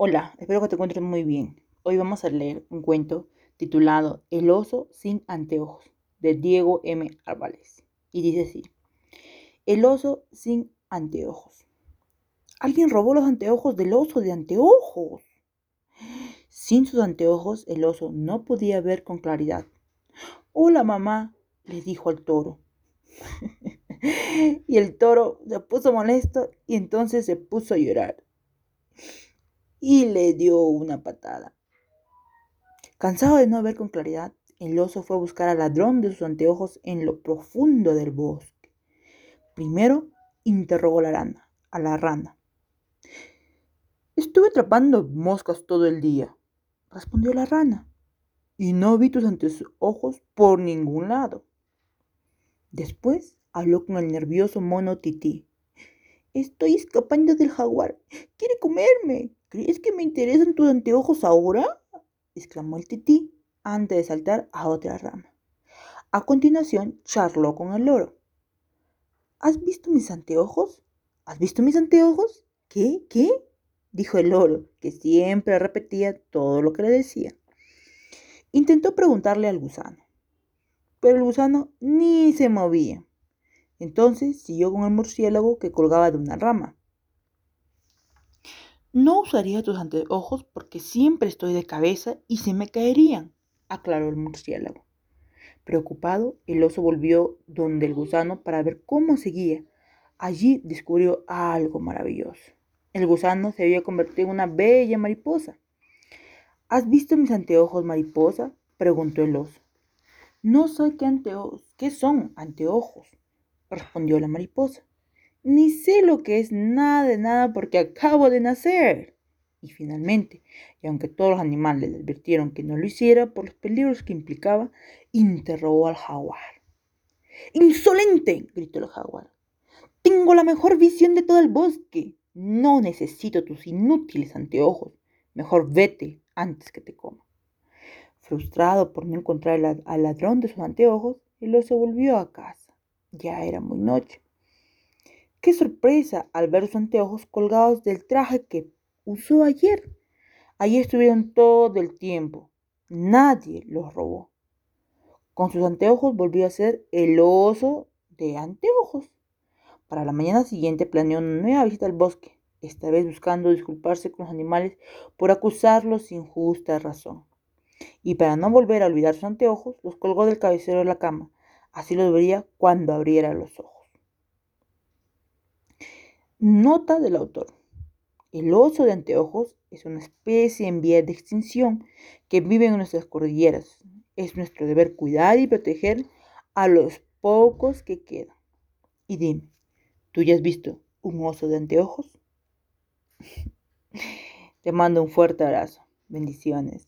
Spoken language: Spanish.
Hola, espero que te encuentres muy bien. Hoy vamos a leer un cuento titulado El oso sin anteojos de Diego M. Álvarez. Y dice así, El oso sin anteojos. Alguien robó los anteojos del oso de anteojos. Sin sus anteojos el oso no podía ver con claridad. Hola mamá, le dijo al toro. y el toro se puso molesto y entonces se puso a llorar y le dio una patada. Cansado de no ver con claridad, el oso fue a buscar al ladrón de sus anteojos en lo profundo del bosque. Primero interrogó la rana, a la rana. Estuve atrapando moscas todo el día, respondió la rana, y no vi tus anteojos por ningún lado. Después habló con el nervioso mono Tití. Estoy escapando del jaguar. Quiere comerme. ¿Crees que me interesan tus anteojos ahora? exclamó el tití antes de saltar a otra rama. A continuación, charló con el loro. ¿Has visto mis anteojos? ¿Has visto mis anteojos? ¿Qué? ¿Qué? dijo el loro, que siempre repetía todo lo que le decía. Intentó preguntarle al gusano, pero el gusano ni se movía. Entonces siguió con el murciélago que colgaba de una rama. No usaría tus anteojos porque siempre estoy de cabeza y se me caerían, aclaró el murciélago. Preocupado, el oso volvió donde el gusano para ver cómo seguía. Allí descubrió algo maravilloso. El gusano se había convertido en una bella mariposa. ¿Has visto mis anteojos, mariposa? preguntó el oso. No sé qué anteojos, qué son anteojos, respondió la mariposa. Ni sé lo que es nada de nada porque acabo de nacer. Y finalmente, y aunque todos los animales le advirtieron que no lo hiciera por los peligros que implicaba, interrogó al jaguar. ¡Insolente! gritó el jaguar. Tengo la mejor visión de todo el bosque. No necesito tus inútiles anteojos. Mejor vete antes que te coma. Frustrado por no encontrar al ladrón de sus anteojos, el oso volvió a casa. Ya era muy noche. Qué sorpresa al ver sus anteojos colgados del traje que usó ayer. Allí estuvieron todo el tiempo. Nadie los robó. Con sus anteojos volvió a ser el oso de anteojos. Para la mañana siguiente planeó una nueva visita al bosque, esta vez buscando disculparse con los animales por acusarlos sin justa razón. Y para no volver a olvidar sus anteojos, los colgó del cabecero de la cama, Así los vería cuando abriera los ojos. Nota del autor. El oso de anteojos es una especie en vía de extinción que vive en nuestras cordilleras. Es nuestro deber cuidar y proteger a los pocos que quedan. Y dime, ¿tú ya has visto un oso de anteojos? Te mando un fuerte abrazo. Bendiciones.